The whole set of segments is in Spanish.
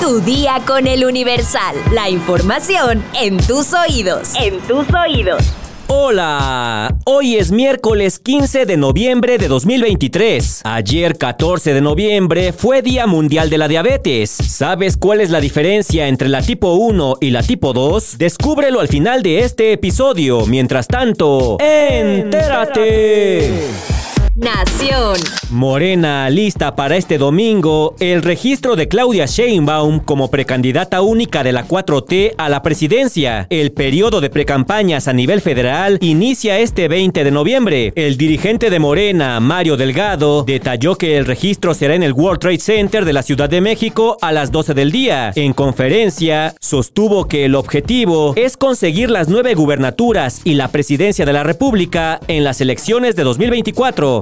Tu día con el Universal. La información en tus oídos. En tus oídos. Hola, hoy es miércoles 15 de noviembre de 2023. Ayer 14 de noviembre fue Día Mundial de la Diabetes. ¿Sabes cuál es la diferencia entre la tipo 1 y la tipo 2? Descúbrelo al final de este episodio. Mientras tanto, entérate. Nación. Morena lista para este domingo el registro de Claudia Sheinbaum como precandidata única de la 4T a la presidencia. El periodo de precampañas a nivel federal inicia este 20 de noviembre. El dirigente de Morena, Mario Delgado, detalló que el registro será en el World Trade Center de la Ciudad de México a las 12 del día. En conferencia, sostuvo que el objetivo es conseguir las nueve gubernaturas y la presidencia de la República en las elecciones de 2024.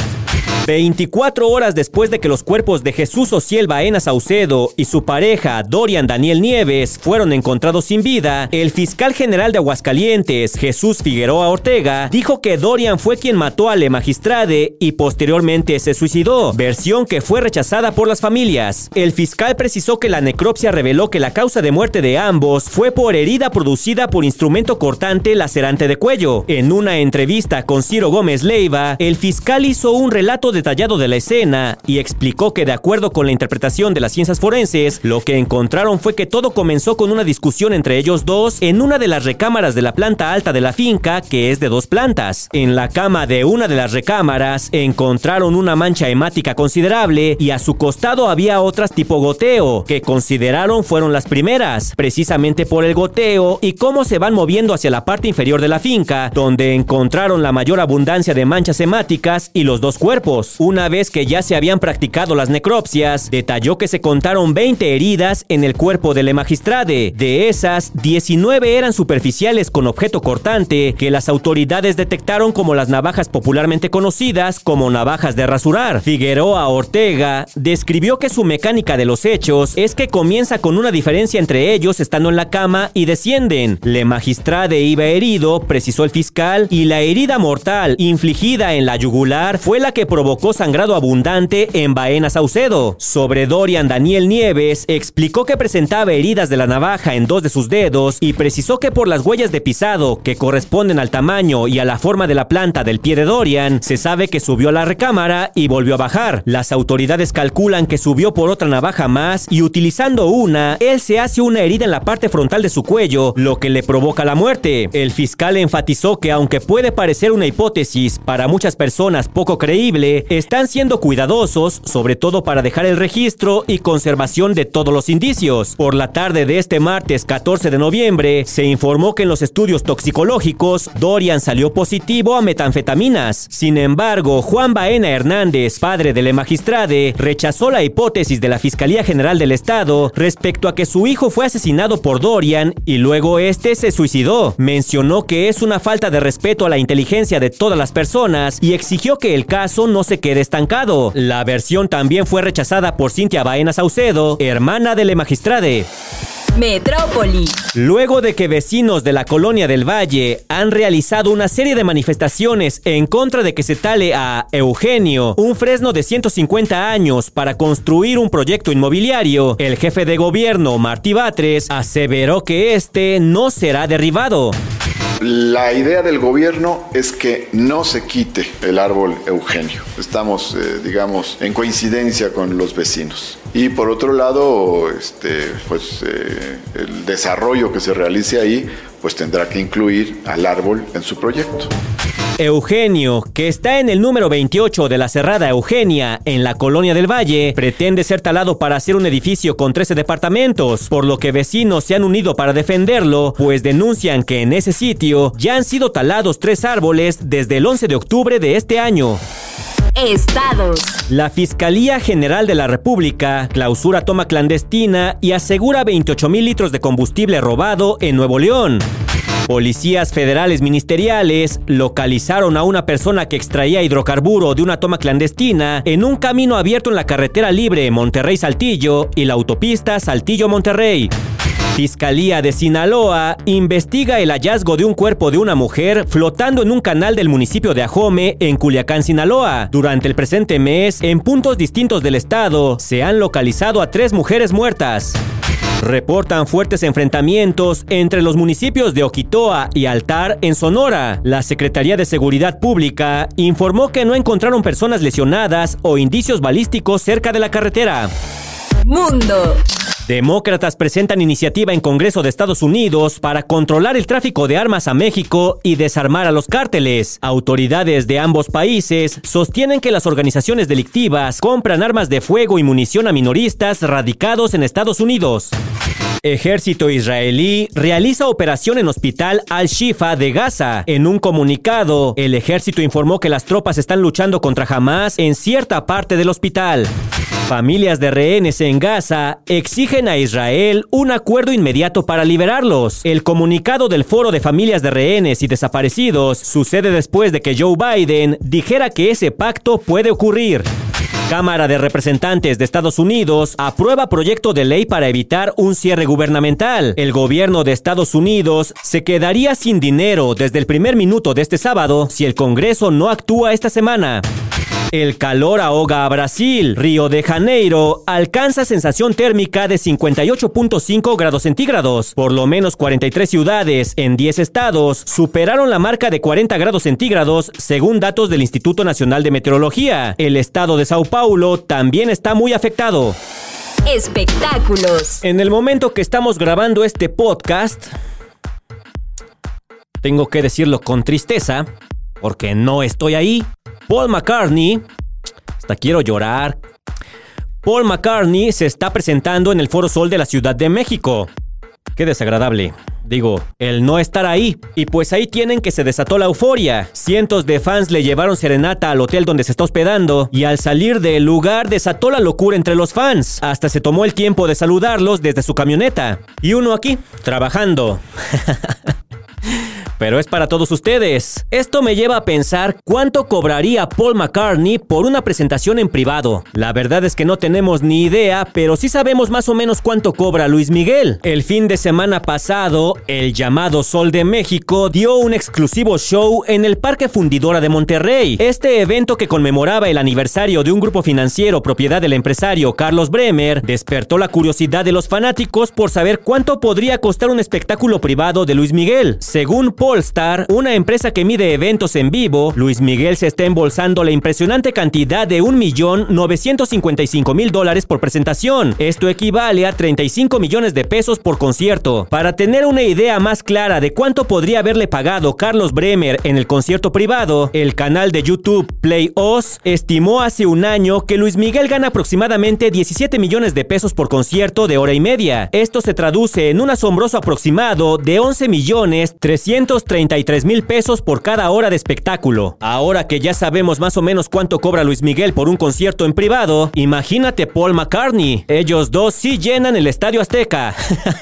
24 horas después de que los cuerpos de Jesús Ociel Baena Saucedo y su pareja Dorian Daniel Nieves fueron encontrados sin vida, el fiscal general de Aguascalientes, Jesús Figueroa Ortega, dijo que Dorian fue quien mató a Le Magistrade y posteriormente se suicidó, versión que fue rechazada por las familias. El fiscal precisó que la necropsia reveló que la causa de muerte de ambos fue por herida producida por instrumento cortante lacerante de cuello. En una entrevista con Ciro Gómez Leiva, el fiscal hizo un relato detallado de la escena y explicó que de acuerdo con la interpretación de las ciencias forenses, lo que encontraron fue que todo comenzó con una discusión entre ellos dos en una de las recámaras de la planta alta de la finca, que es de dos plantas. En la cama de una de las recámaras encontraron una mancha hemática considerable y a su costado había otras tipo goteo, que consideraron fueron las primeras, precisamente por el goteo y cómo se van moviendo hacia la parte inferior de la finca, donde encontraron la mayor abundancia de manchas hemáticas y los dos cuerpos. Una vez que ya se habían practicado las necropsias, detalló que se contaron 20 heridas en el cuerpo de Le Magistrade. De esas, 19 eran superficiales con objeto cortante que las autoridades detectaron como las navajas popularmente conocidas como navajas de rasurar. Figueroa Ortega describió que su mecánica de los hechos es que comienza con una diferencia entre ellos estando en la cama y descienden. Le Magistrade iba herido, precisó el fiscal, y la herida mortal infligida en la yugular fue la que provocó sangrado abundante en Baena Saucedo. Sobre Dorian Daniel Nieves, explicó que presentaba heridas de la navaja en dos de sus dedos y precisó que por las huellas de pisado, que corresponden al tamaño y a la forma de la planta del pie de Dorian, se sabe que subió a la recámara y volvió a bajar. Las autoridades calculan que subió por otra navaja más y utilizando una, él se hace una herida en la parte frontal de su cuello, lo que le provoca la muerte. El fiscal enfatizó que aunque puede parecer una hipótesis para muchas personas poco creíble, están siendo cuidadosos, sobre todo para dejar el registro y conservación de todos los indicios. Por la tarde de este martes 14 de noviembre, se informó que en los estudios toxicológicos, Dorian salió positivo a metanfetaminas. Sin embargo, Juan Baena Hernández, padre de la magistrade, rechazó la hipótesis de la Fiscalía General del Estado respecto a que su hijo fue asesinado por Dorian y luego este se suicidó. Mencionó que es una falta de respeto a la inteligencia de todas las personas y exigió que el caso no se quede estancado. La versión también fue rechazada por Cintia Baena Saucedo, hermana de Le Magistrade. Metrópoli. Luego de que vecinos de la colonia del Valle han realizado una serie de manifestaciones en contra de que se tale a Eugenio un fresno de 150 años para construir un proyecto inmobiliario, el jefe de gobierno Martí Batres aseveró que este no será derribado. La idea del gobierno es que no se quite el árbol Eugenio. Estamos, eh, digamos, en coincidencia con los vecinos. Y por otro lado, este, pues, eh, el desarrollo que se realice ahí, pues tendrá que incluir al árbol en su proyecto. Eugenio, que está en el número 28 de la Cerrada Eugenia, en la Colonia del Valle, pretende ser talado para hacer un edificio con 13 departamentos, por lo que vecinos se han unido para defenderlo, pues denuncian que en ese sitio ya han sido talados tres árboles desde el 11 de octubre de este año. Estados. La Fiscalía General de la República clausura toma clandestina y asegura 28 mil litros de combustible robado en Nuevo León. Policías federales ministeriales localizaron a una persona que extraía hidrocarburo de una toma clandestina en un camino abierto en la carretera libre Monterrey-Saltillo y la autopista Saltillo-Monterrey. Fiscalía de Sinaloa investiga el hallazgo de un cuerpo de una mujer flotando en un canal del municipio de Ajome, en Culiacán, Sinaloa. Durante el presente mes, en puntos distintos del estado, se han localizado a tres mujeres muertas. Reportan fuertes enfrentamientos entre los municipios de Oquitoa y Altar en Sonora. La Secretaría de Seguridad Pública informó que no encontraron personas lesionadas o indicios balísticos cerca de la carretera. Mundo. Demócratas presentan iniciativa en Congreso de Estados Unidos para controlar el tráfico de armas a México y desarmar a los cárteles. Autoridades de ambos países sostienen que las organizaciones delictivas compran armas de fuego y munición a minoristas radicados en Estados Unidos. Ejército israelí realiza operación en Hospital Al-Shifa de Gaza. En un comunicado, el ejército informó que las tropas están luchando contra Hamas en cierta parte del hospital. Familias de rehenes en Gaza exigen a Israel un acuerdo inmediato para liberarlos. El comunicado del Foro de Familias de Rehenes y Desaparecidos sucede después de que Joe Biden dijera que ese pacto puede ocurrir. Cámara de Representantes de Estados Unidos aprueba proyecto de ley para evitar un cierre gubernamental. El gobierno de Estados Unidos se quedaría sin dinero desde el primer minuto de este sábado si el Congreso no actúa esta semana. El calor ahoga a Brasil. Río de Janeiro alcanza sensación térmica de 58.5 grados centígrados. Por lo menos 43 ciudades en 10 estados superaron la marca de 40 grados centígrados según datos del Instituto Nacional de Meteorología. El estado de Sao Paulo también está muy afectado. Espectáculos. En el momento que estamos grabando este podcast, tengo que decirlo con tristeza, porque no estoy ahí. Paul McCartney, hasta quiero llorar. Paul McCartney se está presentando en el Foro Sol de la Ciudad de México. Qué desagradable. Digo, el no estar ahí. Y pues ahí tienen que se desató la euforia. Cientos de fans le llevaron serenata al hotel donde se está hospedando y al salir del lugar desató la locura entre los fans. Hasta se tomó el tiempo de saludarlos desde su camioneta. Y uno aquí, trabajando. pero es para todos ustedes. Esto me lleva a pensar cuánto cobraría Paul McCartney por una presentación en privado. La verdad es que no tenemos ni idea, pero sí sabemos más o menos cuánto cobra Luis Miguel. El fin de semana pasado, el llamado Sol de México dio un exclusivo show en el Parque Fundidora de Monterrey. Este evento que conmemoraba el aniversario de un grupo financiero propiedad del empresario Carlos Bremer despertó la curiosidad de los fanáticos por saber cuánto podría costar un espectáculo privado de Luis Miguel. Según Paul Star, una empresa que mide eventos en vivo, Luis Miguel se está embolsando la impresionante cantidad de 1.955.000 dólares por presentación. Esto equivale a 35 millones de pesos por concierto. Para tener una idea más clara de cuánto podría haberle pagado Carlos Bremer en el concierto privado, el canal de YouTube Play Oz estimó hace un año que Luis Miguel gana aproximadamente 17 millones de pesos por concierto de hora y media. Esto se traduce en un asombroso aproximado de 11 millones 300 33 mil pesos por cada hora de espectáculo. Ahora que ya sabemos más o menos cuánto cobra Luis Miguel por un concierto en privado, imagínate Paul McCartney. Ellos dos sí llenan el Estadio Azteca.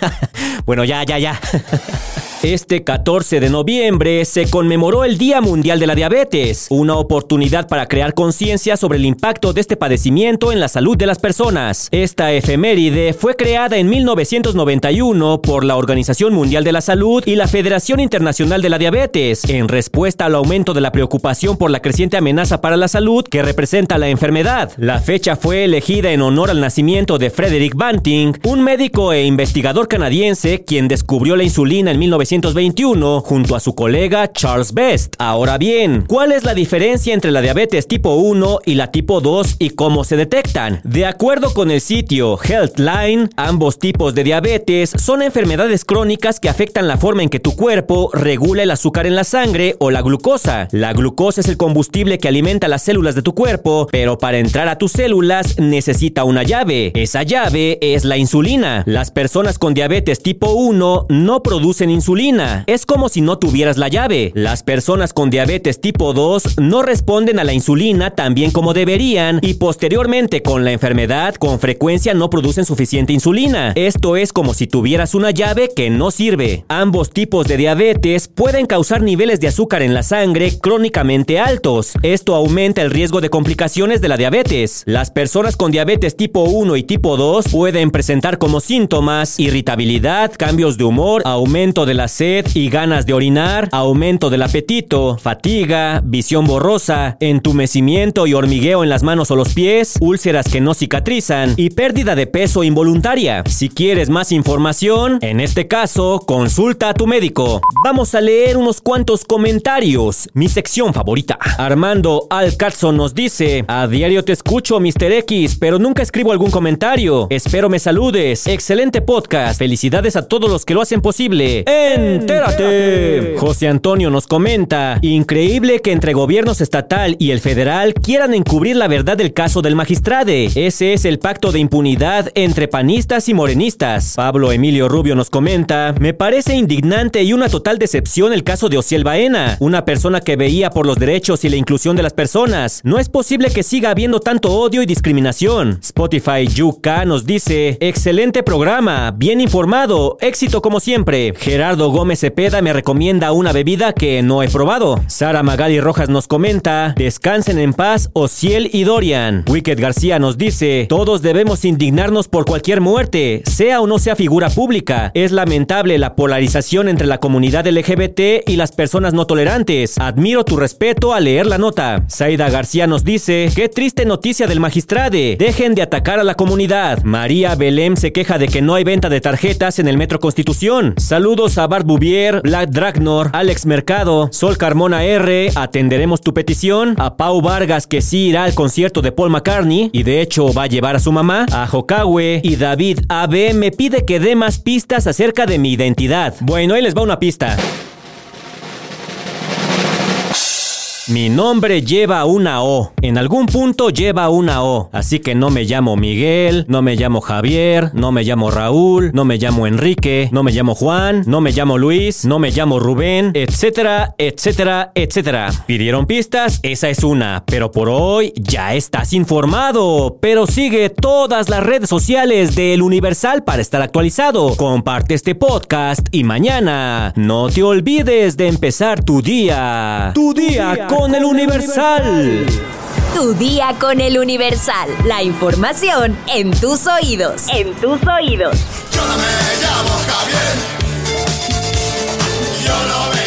bueno, ya, ya, ya. Este 14 de noviembre se conmemoró el Día Mundial de la Diabetes, una oportunidad para crear conciencia sobre el impacto de este padecimiento en la salud de las personas. Esta efeméride fue creada en 1991 por la Organización Mundial de la Salud y la Federación Internacional de la Diabetes, en respuesta al aumento de la preocupación por la creciente amenaza para la salud que representa la enfermedad. La fecha fue elegida en honor al nacimiento de Frederick Banting, un médico e investigador canadiense quien descubrió la insulina en 19 1921 junto a su colega Charles Best. Ahora bien, ¿cuál es la diferencia entre la diabetes tipo 1 y la tipo 2 y cómo se detectan? De acuerdo con el sitio Healthline, ambos tipos de diabetes son enfermedades crónicas que afectan la forma en que tu cuerpo regula el azúcar en la sangre o la glucosa. La glucosa es el combustible que alimenta las células de tu cuerpo, pero para entrar a tus células necesita una llave. Esa llave es la insulina. Las personas con diabetes tipo 1 no producen insulina es como si no tuvieras la llave. Las personas con diabetes tipo 2 no responden a la insulina tan bien como deberían y posteriormente con la enfermedad con frecuencia no producen suficiente insulina. Esto es como si tuvieras una llave que no sirve. Ambos tipos de diabetes pueden causar niveles de azúcar en la sangre crónicamente altos. Esto aumenta el riesgo de complicaciones de la diabetes. Las personas con diabetes tipo 1 y tipo 2 pueden presentar como síntomas irritabilidad, cambios de humor, aumento de la sed y ganas de orinar, aumento del apetito, fatiga, visión borrosa, entumecimiento y hormigueo en las manos o los pies, úlceras que no cicatrizan y pérdida de peso involuntaria. Si quieres más información, en este caso, consulta a tu médico. Vamos a leer unos cuantos comentarios, mi sección favorita. Armando Alcatzo nos dice, a diario te escucho, Mr. X, pero nunca escribo algún comentario. Espero me saludes. Excelente podcast. Felicidades a todos los que lo hacen posible. ¡Entérate! José Antonio nos comenta, increíble que entre gobiernos estatal y el federal quieran encubrir la verdad del caso del magistrade. Ese es el pacto de impunidad entre panistas y morenistas. Pablo Emilio Rubio nos comenta, me parece indignante y una total decepción el caso de Ociel Baena, una persona que veía por los derechos y la inclusión de las personas. No es posible que siga habiendo tanto odio y discriminación. Spotify Yuka nos dice, excelente programa, bien informado, éxito como siempre. Gerardo Gómez Cepeda me recomienda una bebida que no he probado. Sara Magali Rojas nos comenta, descansen en paz Ociel y Dorian. Wicked García nos dice, todos debemos indignarnos por cualquier muerte, sea o no sea figura pública. Es lamentable la polarización entre la comunidad LGBT y las personas no tolerantes. Admiro tu respeto al leer la nota. Saida García nos dice, qué triste noticia del magistrade. Dejen de atacar a la comunidad. María Belém se queja de que no hay venta de tarjetas en el Metro Constitución. Saludos a Bart Bouvier, Black Dragnor, Alex Mercado, Sol Carmona R. Atenderemos tu petición. A Pau Vargas que sí irá al concierto de Paul McCartney y de hecho va a llevar a su mamá. A Jokawe y David AB me pide que dé más pistas acerca de mi identidad. Bueno, ahí les va una pista. Mi nombre lleva una O. En algún punto lleva una O. Así que no me llamo Miguel, no me llamo Javier, no me llamo Raúl, no me llamo Enrique, no me llamo Juan, no me llamo Luis, no me llamo Rubén, etcétera, etcétera, etcétera. ¿Pidieron pistas? Esa es una. Pero por hoy ya estás informado. Pero sigue todas las redes sociales del Universal para estar actualizado. Comparte este podcast y mañana no te olvides de empezar tu día. Tu día con con el Universal. Tu día con el Universal. La información en tus oídos. En tus oídos. Yo no me llamo Javier. Yo no me